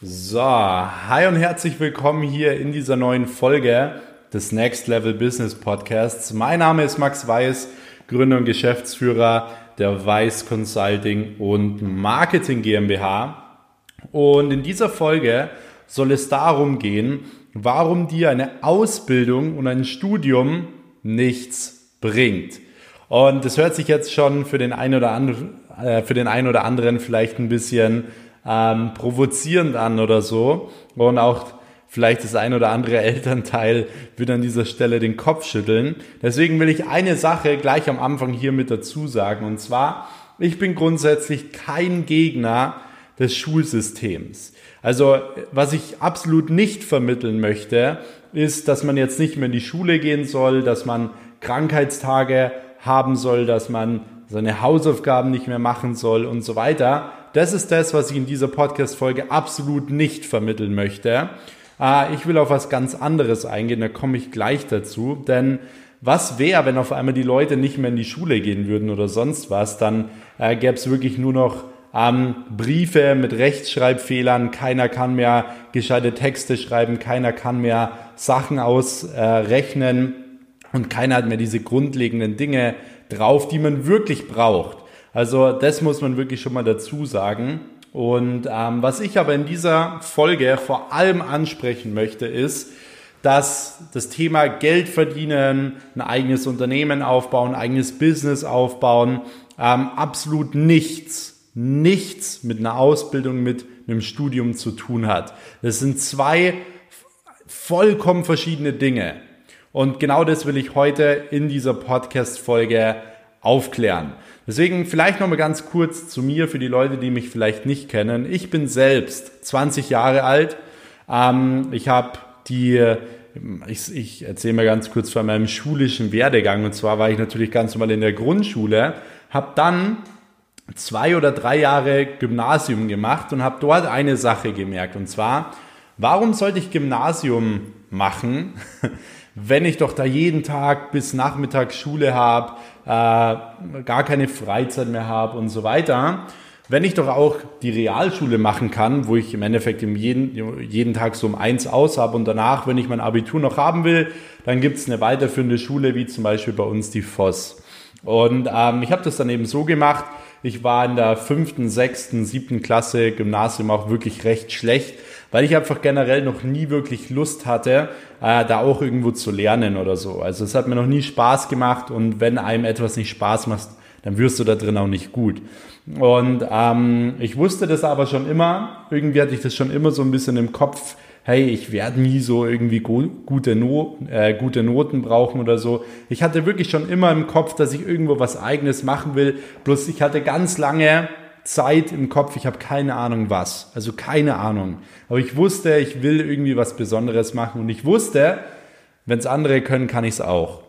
So, hi und herzlich willkommen hier in dieser neuen Folge des Next Level Business Podcasts. Mein Name ist Max Weiß, Gründer und Geschäftsführer der Weiß Consulting und Marketing GmbH. Und in dieser Folge soll es darum gehen, warum dir eine Ausbildung und ein Studium nichts bringt. Und das hört sich jetzt schon für den einen oder anderen, äh, für den einen oder anderen vielleicht ein bisschen ähm, provozierend an oder so. Und auch vielleicht das ein oder andere Elternteil wird an dieser Stelle den Kopf schütteln. Deswegen will ich eine Sache gleich am Anfang hier mit dazu sagen. Und zwar, ich bin grundsätzlich kein Gegner des Schulsystems. Also, was ich absolut nicht vermitteln möchte, ist, dass man jetzt nicht mehr in die Schule gehen soll, dass man Krankheitstage haben soll, dass man seine Hausaufgaben nicht mehr machen soll und so weiter. Das ist das, was ich in dieser Podcast-Folge absolut nicht vermitteln möchte. Äh, ich will auf was ganz anderes eingehen, da komme ich gleich dazu. Denn was wäre, wenn auf einmal die Leute nicht mehr in die Schule gehen würden oder sonst was? Dann äh, gäbe es wirklich nur noch ähm, Briefe mit Rechtschreibfehlern, keiner kann mehr gescheite Texte schreiben, keiner kann mehr Sachen ausrechnen äh, und keiner hat mehr diese grundlegenden Dinge drauf, die man wirklich braucht. Also das muss man wirklich schon mal dazu sagen. Und ähm, was ich aber in dieser Folge vor allem ansprechen möchte, ist, dass das Thema Geld verdienen, ein eigenes Unternehmen aufbauen, ein eigenes Business aufbauen, ähm, absolut nichts, nichts mit einer Ausbildung, mit einem Studium zu tun hat. Das sind zwei vollkommen verschiedene Dinge. Und genau das will ich heute in dieser Podcast-Folge aufklären. Deswegen vielleicht noch mal ganz kurz zu mir für die Leute, die mich vielleicht nicht kennen. Ich bin selbst 20 Jahre alt. Ähm, ich habe die, ich, ich erzähle mal ganz kurz von meinem schulischen Werdegang. Und zwar war ich natürlich ganz normal in der Grundschule, habe dann zwei oder drei Jahre Gymnasium gemacht und habe dort eine Sache gemerkt. Und zwar, warum sollte ich Gymnasium machen, wenn ich doch da jeden Tag bis Nachmittag Schule habe, äh, gar keine Freizeit mehr habe und so weiter. Wenn ich doch auch die Realschule machen kann, wo ich im Endeffekt jeden, jeden Tag so um eins aus habe und danach, wenn ich mein Abitur noch haben will, dann gibt es eine weiterführende Schule, wie zum Beispiel bei uns die Voss. Und ähm, ich habe das dann eben so gemacht, ich war in der fünften, sechsten, siebten Klasse Gymnasium auch wirklich recht schlecht, weil ich einfach generell noch nie wirklich Lust hatte, äh, da auch irgendwo zu lernen oder so. Also es hat mir noch nie Spaß gemacht und wenn einem etwas nicht Spaß macht, dann wirst du da drin auch nicht gut. Und ähm, ich wusste das aber schon immer, irgendwie hatte ich das schon immer so ein bisschen im Kopf, hey, ich werde nie so irgendwie gute, no äh, gute Noten brauchen oder so. Ich hatte wirklich schon immer im Kopf, dass ich irgendwo was eigenes machen will. Bloß ich hatte ganz lange Zeit im Kopf, ich habe keine Ahnung was. Also keine Ahnung. Aber ich wusste, ich will irgendwie was Besonderes machen und ich wusste, wenn es andere können, kann ich es auch.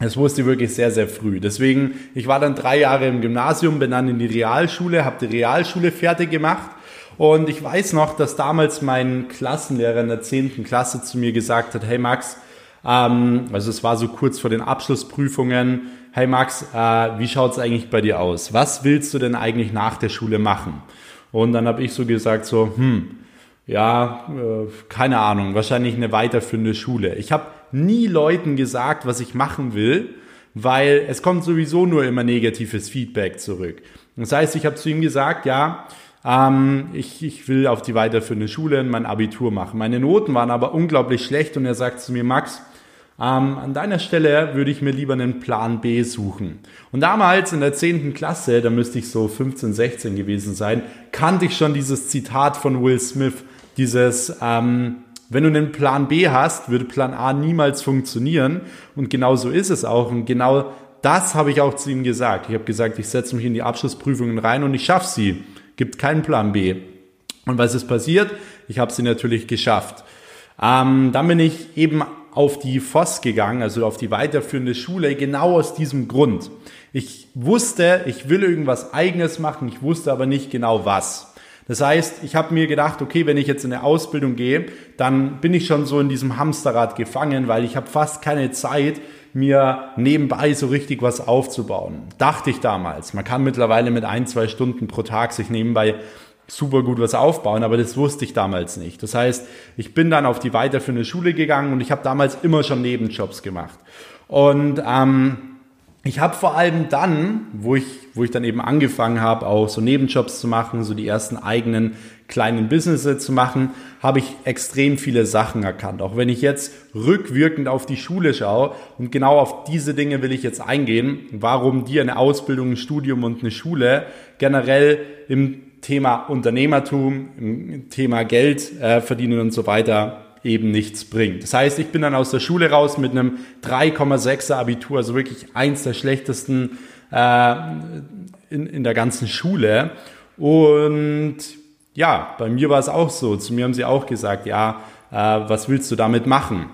Das wusste ich wirklich sehr, sehr früh. Deswegen, ich war dann drei Jahre im Gymnasium, bin dann in die Realschule, habe die Realschule fertig gemacht und ich weiß noch, dass damals mein Klassenlehrer in der 10. Klasse zu mir gesagt hat, hey Max, ähm, also es war so kurz vor den Abschlussprüfungen, hey Max, äh, wie schaut's eigentlich bei dir aus? Was willst du denn eigentlich nach der Schule machen? Und dann habe ich so gesagt, so, hm, ja, äh, keine Ahnung, wahrscheinlich eine weiterführende Schule. Ich habe nie Leuten gesagt, was ich machen will, weil es kommt sowieso nur immer negatives Feedback zurück. Das heißt, ich habe zu ihm gesagt, ja, ähm, ich, ich will auf die weiterführende Schule mein Abitur machen. Meine Noten waren aber unglaublich schlecht und er sagt zu mir, Max, ähm, an deiner Stelle würde ich mir lieber einen Plan B suchen. Und damals in der 10. Klasse, da müsste ich so 15, 16 gewesen sein, kannte ich schon dieses Zitat von Will Smith, dieses, ähm, wenn du einen Plan B hast, würde Plan A niemals funktionieren. Und genau so ist es auch. Und genau das habe ich auch zu ihm gesagt. Ich habe gesagt, ich setze mich in die Abschlussprüfungen rein und ich schaffe sie gibt keinen Plan B. Und was ist passiert? Ich habe sie natürlich geschafft. Ähm, dann bin ich eben auf die FOS gegangen, also auf die weiterführende Schule, genau aus diesem Grund. Ich wusste, ich will irgendwas eigenes machen, ich wusste aber nicht genau was. Das heißt, ich habe mir gedacht, okay, wenn ich jetzt in eine Ausbildung gehe, dann bin ich schon so in diesem Hamsterrad gefangen, weil ich habe fast keine Zeit, mir nebenbei so richtig was aufzubauen. Dachte ich damals. Man kann mittlerweile mit ein, zwei Stunden pro Tag sich nebenbei super gut was aufbauen, aber das wusste ich damals nicht. Das heißt, ich bin dann auf die weiterführende Schule gegangen und ich habe damals immer schon Nebenjobs gemacht. Und ähm, ich habe vor allem dann, wo ich, wo ich dann eben angefangen habe, auch so Nebenjobs zu machen, so die ersten eigenen kleinen Businesses zu machen, habe ich extrem viele Sachen erkannt. Auch wenn ich jetzt rückwirkend auf die Schule schaue und genau auf diese Dinge will ich jetzt eingehen, warum dir eine Ausbildung, ein Studium und eine Schule generell im Thema Unternehmertum, im Thema Geld äh, verdienen und so weiter eben nichts bringt. Das heißt, ich bin dann aus der Schule raus mit einem 3,6er Abitur, also wirklich eins der schlechtesten äh, in, in der ganzen Schule. Und ja, bei mir war es auch so. Zu mir haben sie auch gesagt, ja, äh, was willst du damit machen?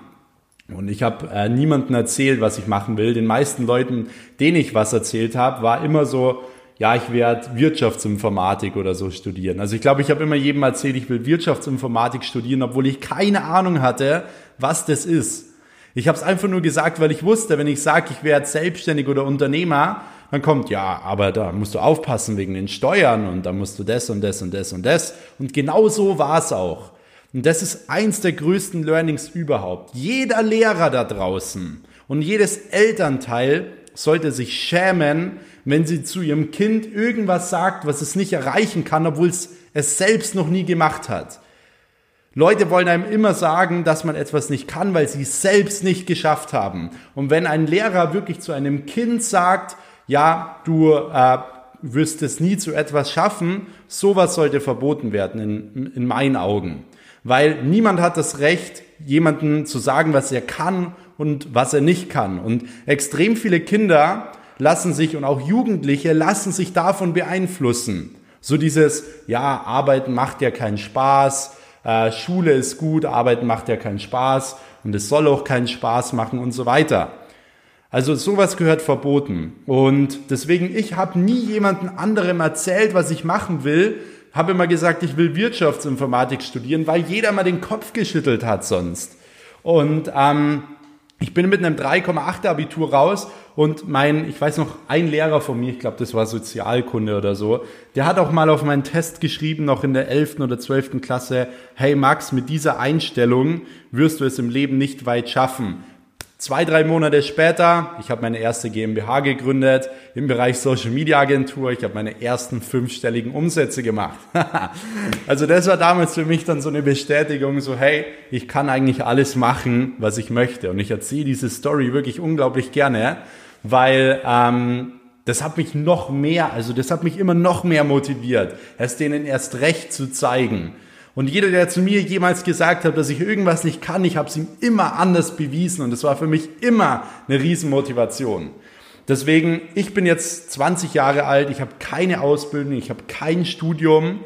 Und ich habe äh, niemandem erzählt, was ich machen will. Den meisten Leuten, denen ich was erzählt habe, war immer so, ja, ich werde Wirtschaftsinformatik oder so studieren. Also ich glaube, ich habe immer jedem erzählt, ich will Wirtschaftsinformatik studieren, obwohl ich keine Ahnung hatte, was das ist. Ich habe es einfach nur gesagt, weil ich wusste, wenn ich sage, ich werde selbstständig oder Unternehmer, dann kommt, ja, aber da musst du aufpassen wegen den Steuern und da musst du das und das und das und das. Und genau so war es auch. Und das ist eins der größten Learnings überhaupt. Jeder Lehrer da draußen und jedes Elternteil sollte sich schämen, wenn sie zu ihrem Kind irgendwas sagt, was es nicht erreichen kann, obwohl es es selbst noch nie gemacht hat. Leute wollen einem immer sagen, dass man etwas nicht kann, weil sie es selbst nicht geschafft haben. Und wenn ein Lehrer wirklich zu einem Kind sagt, ja, du äh, wirst es nie zu etwas schaffen, sowas sollte verboten werden in, in meinen Augen. Weil niemand hat das Recht, jemanden zu sagen, was er kann und was er nicht kann. Und extrem viele Kinder lassen sich und auch Jugendliche lassen sich davon beeinflussen. So dieses, ja, Arbeiten macht ja keinen Spaß, äh, Schule ist gut, Arbeiten macht ja keinen Spaß und es soll auch keinen Spaß machen und so weiter. Also sowas gehört verboten. Und deswegen, ich habe nie jemanden anderem erzählt, was ich machen will, habe immer gesagt, ich will Wirtschaftsinformatik studieren, weil jeder mal den Kopf geschüttelt hat sonst. Und ähm, ich bin mit einem 3,8 Abitur raus und mein, ich weiß noch, ein Lehrer von mir, ich glaube, das war Sozialkunde oder so, der hat auch mal auf meinen Test geschrieben, noch in der 11. oder 12. Klasse, hey Max, mit dieser Einstellung wirst du es im Leben nicht weit schaffen. Zwei, drei Monate später, ich habe meine erste GmbH gegründet im Bereich Social Media Agentur. Ich habe meine ersten fünfstelligen Umsätze gemacht. also das war damals für mich dann so eine Bestätigung, so hey, ich kann eigentlich alles machen, was ich möchte. Und ich erzähle diese Story wirklich unglaublich gerne, weil ähm, das hat mich noch mehr, also das hat mich immer noch mehr motiviert, es denen erst recht zu zeigen. Und jeder, der zu mir jemals gesagt hat, dass ich irgendwas nicht kann, ich habe es ihm immer anders bewiesen und das war für mich immer eine Riesenmotivation. Deswegen, ich bin jetzt 20 Jahre alt, ich habe keine Ausbildung, ich habe kein Studium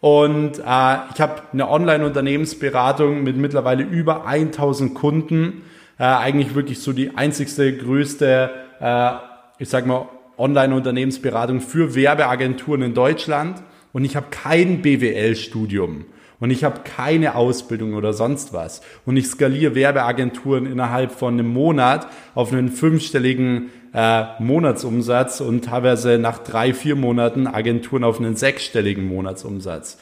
und äh, ich habe eine Online-Unternehmensberatung mit mittlerweile über 1000 Kunden. Äh, eigentlich wirklich so die einzigste, größte, äh, ich sag mal, Online-Unternehmensberatung für Werbeagenturen in Deutschland. Und ich habe kein BWL-Studium und ich habe keine Ausbildung oder sonst was und ich skaliere Werbeagenturen innerhalb von einem Monat auf einen fünfstelligen äh, Monatsumsatz und teilweise nach drei, vier Monaten Agenturen auf einen sechsstelligen Monatsumsatz.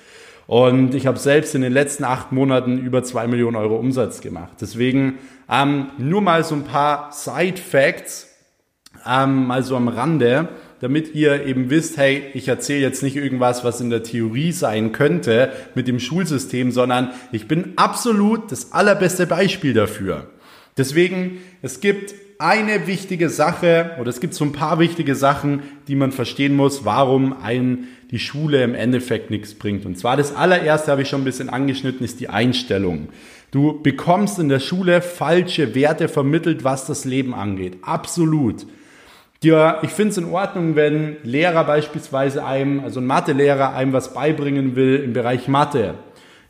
Und ich habe selbst in den letzten acht Monaten über zwei Millionen Euro Umsatz gemacht. Deswegen ähm, nur mal so ein paar Side Facts, ähm, mal so am Rande damit ihr eben wisst, hey, ich erzähle jetzt nicht irgendwas, was in der Theorie sein könnte mit dem Schulsystem, sondern ich bin absolut das allerbeste Beispiel dafür. Deswegen, es gibt eine wichtige Sache oder es gibt so ein paar wichtige Sachen, die man verstehen muss, warum ein die Schule im Endeffekt nichts bringt. Und zwar das allererste habe ich schon ein bisschen angeschnitten, ist die Einstellung. Du bekommst in der Schule falsche Werte vermittelt, was das Leben angeht. Absolut. Ja, ich finde es in Ordnung, wenn Lehrer beispielsweise einem, also ein Mathelehrer einem was beibringen will im Bereich Mathe.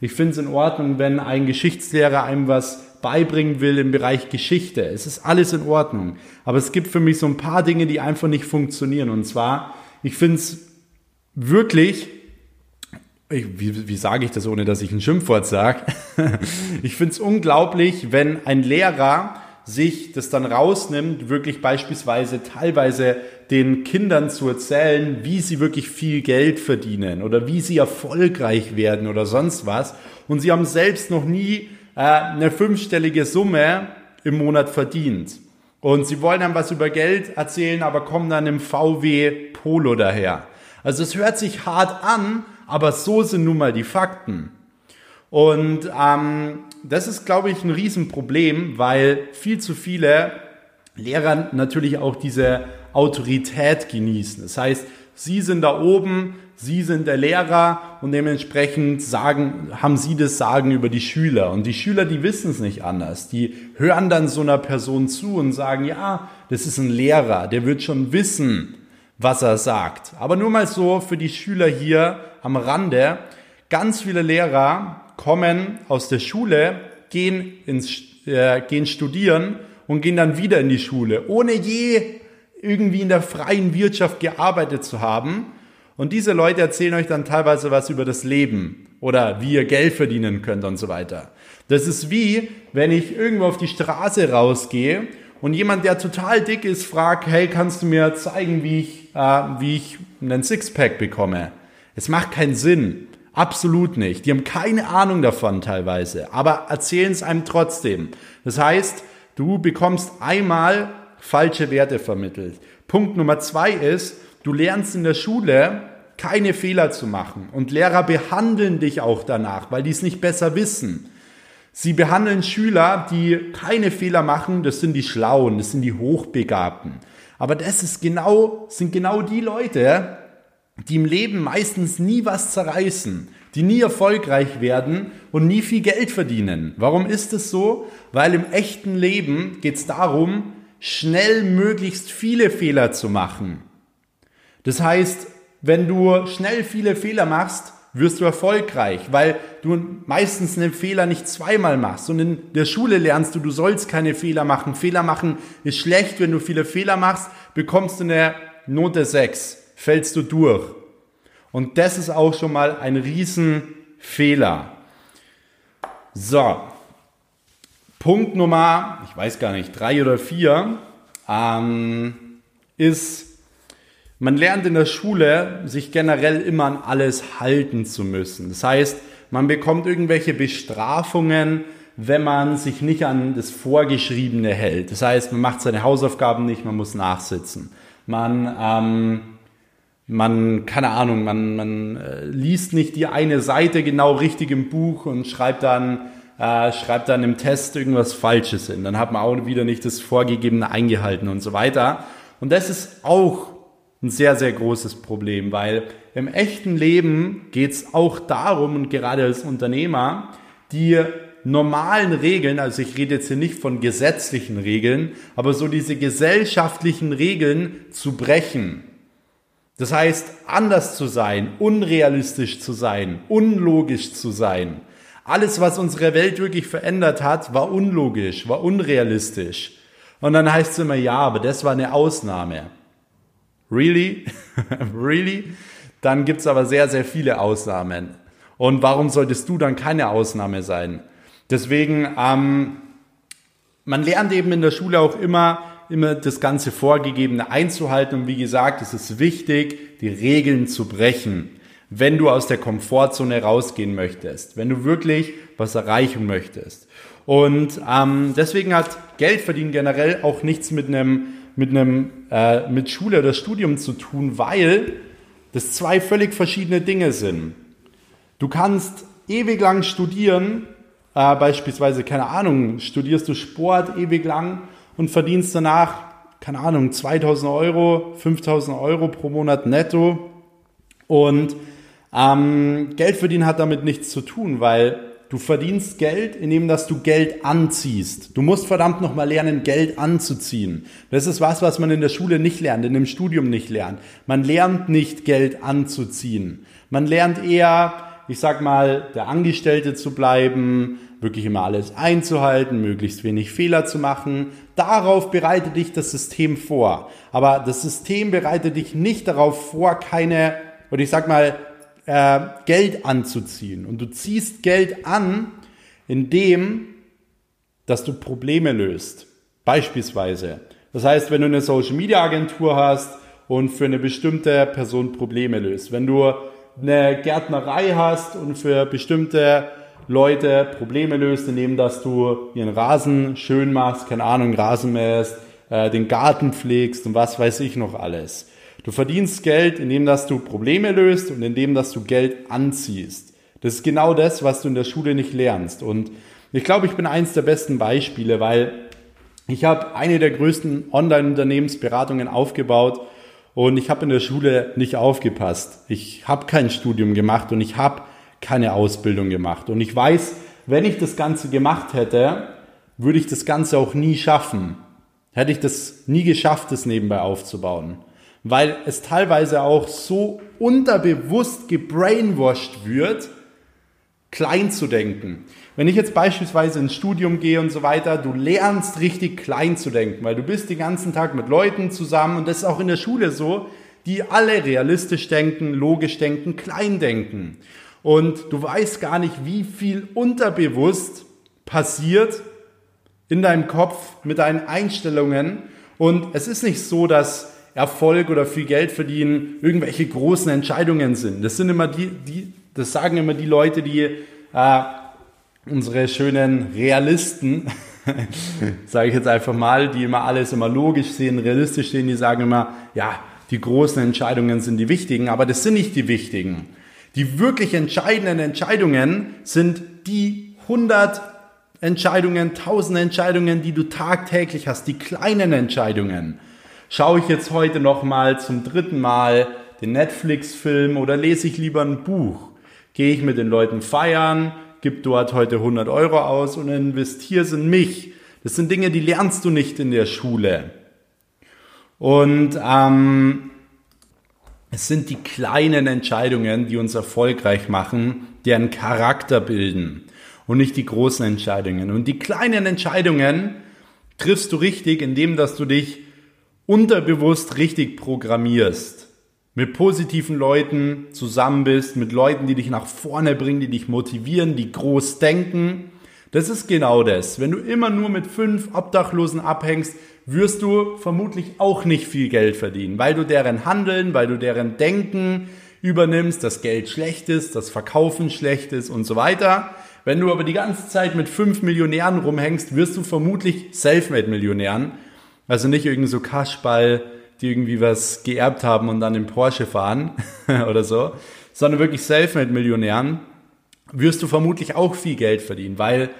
Ich finde es in Ordnung, wenn ein Geschichtslehrer einem was beibringen will im Bereich Geschichte. Es ist alles in Ordnung. Aber es gibt für mich so ein paar Dinge, die einfach nicht funktionieren. Und zwar, ich finde es wirklich, ich, wie, wie sage ich das, ohne dass ich ein Schimpfwort sage? ich finde es unglaublich, wenn ein Lehrer sich das dann rausnimmt, wirklich beispielsweise teilweise den Kindern zu erzählen, wie sie wirklich viel Geld verdienen oder wie sie erfolgreich werden oder sonst was. Und sie haben selbst noch nie äh, eine fünfstellige Summe im Monat verdient. Und sie wollen dann was über Geld erzählen, aber kommen dann im VW Polo daher. Also es hört sich hart an, aber so sind nun mal die Fakten. Und ähm, das ist, glaube ich, ein Riesenproblem, weil viel zu viele Lehrer natürlich auch diese Autorität genießen. Das heißt, sie sind da oben, sie sind der Lehrer und dementsprechend sagen, haben sie das Sagen über die Schüler. Und die Schüler, die wissen es nicht anders. Die hören dann so einer Person zu und sagen, ja, das ist ein Lehrer, der wird schon wissen, was er sagt. Aber nur mal so für die Schüler hier am Rande. Ganz viele Lehrer kommen aus der Schule, gehen, ins, äh, gehen studieren und gehen dann wieder in die Schule, ohne je irgendwie in der freien Wirtschaft gearbeitet zu haben. Und diese Leute erzählen euch dann teilweise was über das Leben oder wie ihr Geld verdienen könnt und so weiter. Das ist wie, wenn ich irgendwo auf die Straße rausgehe und jemand, der total dick ist, fragt, hey, kannst du mir zeigen, wie ich, äh, wie ich einen Sixpack bekomme? Es macht keinen Sinn. Absolut nicht. Die haben keine Ahnung davon teilweise, aber erzählen es einem trotzdem. Das heißt, du bekommst einmal falsche Werte vermittelt. Punkt Nummer zwei ist, du lernst in der Schule keine Fehler zu machen und Lehrer behandeln dich auch danach, weil die es nicht besser wissen. Sie behandeln Schüler, die keine Fehler machen, das sind die Schlauen, das sind die Hochbegabten. Aber das ist genau, sind genau die Leute, die im Leben meistens nie was zerreißen, die nie erfolgreich werden und nie viel Geld verdienen. Warum ist es so? Weil im echten Leben geht es darum, schnell möglichst viele Fehler zu machen. Das heißt, wenn du schnell viele Fehler machst, wirst du erfolgreich, weil du meistens einen Fehler nicht zweimal machst. Und in der Schule lernst du, du sollst keine Fehler machen. Fehler machen ist schlecht. Wenn du viele Fehler machst, bekommst du eine Note 6 fällst du durch. Und das ist auch schon mal ein Riesenfehler. So, Punkt Nummer, ich weiß gar nicht, drei oder vier, ähm, ist, man lernt in der Schule, sich generell immer an alles halten zu müssen. Das heißt, man bekommt irgendwelche Bestrafungen, wenn man sich nicht an das Vorgeschriebene hält. Das heißt, man macht seine Hausaufgaben nicht, man muss nachsitzen. Man ähm, man, keine Ahnung, man, man äh, liest nicht die eine Seite genau richtig im Buch und schreibt dann, äh, schreibt dann im Test irgendwas Falsches hin. Dann hat man auch wieder nicht das Vorgegebene eingehalten und so weiter. Und das ist auch ein sehr, sehr großes Problem, weil im echten Leben geht es auch darum, und gerade als Unternehmer, die normalen Regeln, also ich rede jetzt hier nicht von gesetzlichen Regeln, aber so diese gesellschaftlichen Regeln zu brechen. Das heißt, anders zu sein, unrealistisch zu sein, unlogisch zu sein. Alles, was unsere Welt wirklich verändert hat, war unlogisch, war unrealistisch. Und dann heißt es immer, ja, aber das war eine Ausnahme. Really? really? Dann gibt's aber sehr, sehr viele Ausnahmen. Und warum solltest du dann keine Ausnahme sein? Deswegen, ähm, man lernt eben in der Schule auch immer, immer das ganze Vorgegebene einzuhalten. Und wie gesagt, es ist wichtig, die Regeln zu brechen, wenn du aus der Komfortzone rausgehen möchtest, wenn du wirklich was erreichen möchtest. Und ähm, deswegen hat Geldverdienen generell auch nichts mit einem mit einem äh, mit Schule oder Studium zu tun, weil das zwei völlig verschiedene Dinge sind. Du kannst ewig lang studieren, äh, beispielsweise keine Ahnung, studierst du Sport ewig lang und verdienst danach, keine Ahnung, 2000 Euro, 5000 Euro pro Monat netto. Und ähm, Geld verdienen hat damit nichts zu tun, weil du verdienst Geld, indem dass du Geld anziehst. Du musst verdammt nochmal lernen, Geld anzuziehen. Das ist was, was man in der Schule nicht lernt, in dem Studium nicht lernt. Man lernt nicht Geld anzuziehen. Man lernt eher, ich sag mal, der Angestellte zu bleiben, wirklich immer alles einzuhalten, möglichst wenig Fehler zu machen. Darauf bereitet dich das System vor. Aber das System bereitet dich nicht darauf vor, keine, oder ich sag mal, äh, Geld anzuziehen. Und du ziehst Geld an, indem, dass du Probleme löst. Beispielsweise. Das heißt, wenn du eine Social Media Agentur hast und für eine bestimmte Person Probleme löst, wenn du eine Gärtnerei hast und für bestimmte Leute Probleme löst, indem dass du ihren Rasen schön machst, keine Ahnung, Rasen mähst, äh, den Garten pflegst und was weiß ich noch alles. Du verdienst Geld, indem dass du Probleme löst und indem dass du Geld anziehst. Das ist genau das, was du in der Schule nicht lernst. Und ich glaube, ich bin eins der besten Beispiele, weil ich habe eine der größten Online-Unternehmensberatungen aufgebaut und ich habe in der Schule nicht aufgepasst. Ich habe kein Studium gemacht und ich habe keine Ausbildung gemacht. Und ich weiß, wenn ich das Ganze gemacht hätte, würde ich das Ganze auch nie schaffen. Hätte ich das nie geschafft, das nebenbei aufzubauen. Weil es teilweise auch so unterbewusst gebrainwashed wird, klein zu denken. Wenn ich jetzt beispielsweise ins Studium gehe und so weiter, du lernst richtig klein zu denken, weil du bist den ganzen Tag mit Leuten zusammen und das ist auch in der Schule so, die alle realistisch denken, logisch denken, klein denken. Und du weißt gar nicht, wie viel unterbewusst passiert in deinem Kopf mit deinen Einstellungen. Und es ist nicht so, dass Erfolg oder viel Geld verdienen irgendwelche großen Entscheidungen sind. Das sind immer die, die das sagen immer die Leute, die äh, unsere schönen Realisten, sage ich jetzt einfach mal, die immer alles immer logisch sehen, realistisch sehen, die sagen immer, ja, die großen Entscheidungen sind die wichtigen, aber das sind nicht die wichtigen. Die wirklich entscheidenden Entscheidungen sind die 100 Entscheidungen, 1000 Entscheidungen, die du tagtäglich hast, die kleinen Entscheidungen. Schaue ich jetzt heute nochmal zum dritten Mal den Netflix-Film oder lese ich lieber ein Buch? Gehe ich mit den Leuten feiern, gib dort heute 100 Euro aus und investiere in mich. Das sind Dinge, die lernst du nicht in der Schule. Und ähm, es sind die kleinen Entscheidungen, die uns erfolgreich machen, deren Charakter bilden und nicht die großen Entscheidungen. Und die kleinen Entscheidungen triffst du richtig, indem dass du dich unterbewusst richtig programmierst mit positiven Leuten zusammen bist, mit Leuten, die dich nach vorne bringen, die dich motivieren, die groß denken. Das ist genau das. Wenn du immer nur mit fünf Obdachlosen abhängst, wirst du vermutlich auch nicht viel Geld verdienen, weil du deren Handeln, weil du deren Denken übernimmst, dass Geld schlecht ist, dass Verkaufen schlecht ist und so weiter. Wenn du aber die ganze Zeit mit fünf Millionären rumhängst, wirst du vermutlich Selfmade-Millionären. Also nicht irgend so Kaschball, die irgendwie was geerbt haben und dann im Porsche fahren oder so, sondern wirklich Selfmade-Millionären, wirst du vermutlich auch viel Geld verdienen, weil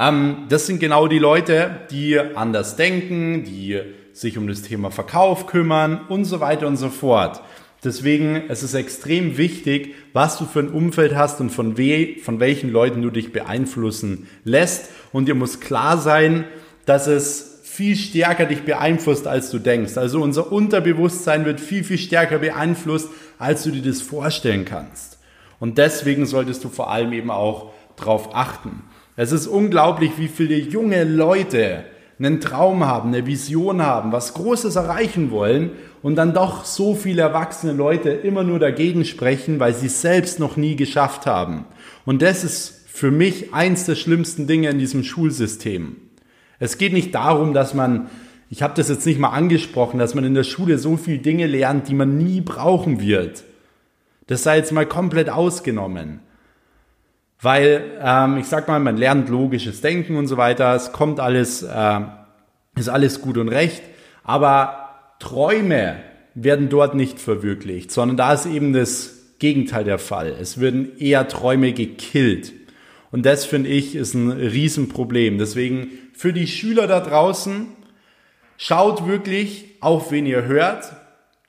ähm, das sind genau die Leute, die anders denken, die sich um das Thema Verkauf kümmern und so weiter und so fort. Deswegen es ist es extrem wichtig, was du für ein Umfeld hast und von, we von welchen Leuten du dich beeinflussen lässt. Und dir muss klar sein, dass es viel stärker dich beeinflusst, als du denkst. Also unser Unterbewusstsein wird viel, viel stärker beeinflusst, als du dir das vorstellen kannst. Und deswegen solltest du vor allem eben auch darauf achten. Es ist unglaublich, wie viele junge Leute einen Traum haben, eine Vision haben, was Großes erreichen wollen und dann doch so viele erwachsene Leute immer nur dagegen sprechen, weil sie es selbst noch nie geschafft haben. Und das ist für mich eins der schlimmsten Dinge in diesem Schulsystem. Es geht nicht darum, dass man, ich habe das jetzt nicht mal angesprochen, dass man in der Schule so viele Dinge lernt, die man nie brauchen wird. Das sei jetzt mal komplett ausgenommen. Weil, ähm, ich sag mal, man lernt logisches Denken und so weiter, es kommt alles, äh, ist alles gut und recht, aber Träume werden dort nicht verwirklicht, sondern da ist eben das Gegenteil der Fall. Es werden eher Träume gekillt. Und das finde ich ist ein Riesenproblem. Deswegen für die Schüler da draußen, schaut wirklich auf, wen ihr hört.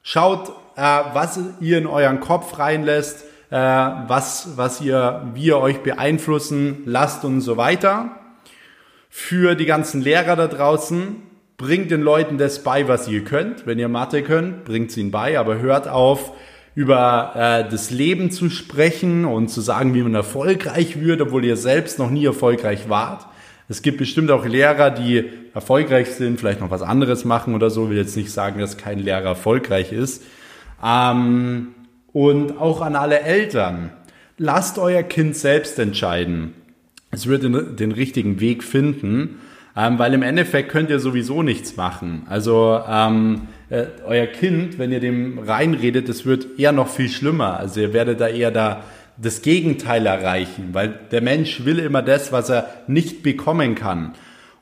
Schaut, äh, was ihr in euren Kopf reinlässt, äh, was, was ihr, wie ihr euch beeinflussen lasst und so weiter. Für die ganzen Lehrer da draußen, bringt den Leuten das bei, was ihr könnt. Wenn ihr Mathe könnt, bringt es ihnen bei, aber hört auf, über äh, das Leben zu sprechen und zu sagen, wie man erfolgreich wird, obwohl ihr selbst noch nie erfolgreich wart. Es gibt bestimmt auch Lehrer, die erfolgreich sind, vielleicht noch was anderes machen oder so. Ich will jetzt nicht sagen, dass kein Lehrer erfolgreich ist. Ähm, und auch an alle Eltern. Lasst euer Kind selbst entscheiden. Es wird den, den richtigen Weg finden. Ähm, weil im Endeffekt könnt ihr sowieso nichts machen. Also ähm, äh, euer Kind, wenn ihr dem reinredet, das wird eher noch viel schlimmer. Also ihr werdet da eher da das Gegenteil erreichen, weil der Mensch will immer das, was er nicht bekommen kann.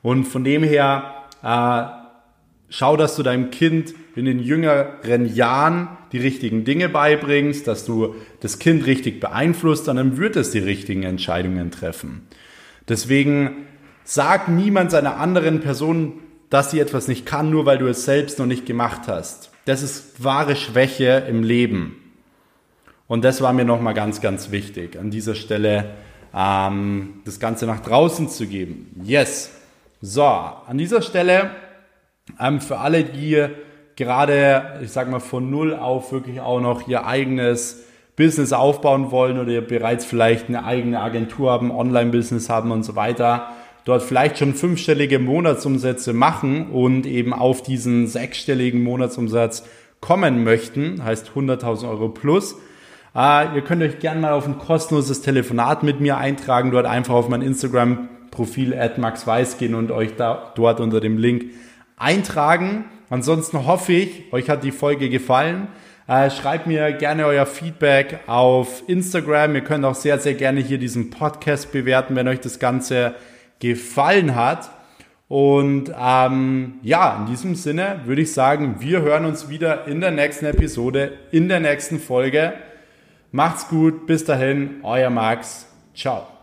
Und von dem her äh, schau, dass du deinem Kind in den jüngeren Jahren die richtigen Dinge beibringst, dass du das Kind richtig beeinflusst, dann wird es die richtigen Entscheidungen treffen. Deswegen sag niemand seiner anderen Person, dass sie etwas nicht kann, nur weil du es selbst noch nicht gemacht hast. Das ist wahre Schwäche im Leben. Und das war mir nochmal ganz, ganz wichtig, an dieser Stelle ähm, das Ganze nach draußen zu geben. Yes. So, an dieser Stelle ähm, für alle, die gerade, ich sag mal, von null auf wirklich auch noch ihr eigenes Business aufbauen wollen oder ihr bereits vielleicht eine eigene Agentur haben, Online-Business haben und so weiter, dort vielleicht schon fünfstellige Monatsumsätze machen und eben auf diesen sechsstelligen Monatsumsatz kommen möchten, heißt 100.000 Euro plus. Äh, ihr könnt euch gerne mal auf ein kostenloses Telefonat mit mir eintragen, dort einfach auf mein Instagram-Profil at maxweiss gehen und euch da, dort unter dem Link eintragen. Ansonsten hoffe ich, euch hat die Folge gefallen. Äh, schreibt mir gerne euer Feedback auf Instagram. Ihr könnt auch sehr, sehr gerne hier diesen Podcast bewerten, wenn euch das Ganze gefallen hat. Und ähm, ja, in diesem Sinne würde ich sagen, wir hören uns wieder in der nächsten Episode, in der nächsten Folge. Macht's gut, bis dahin, euer Max. Ciao.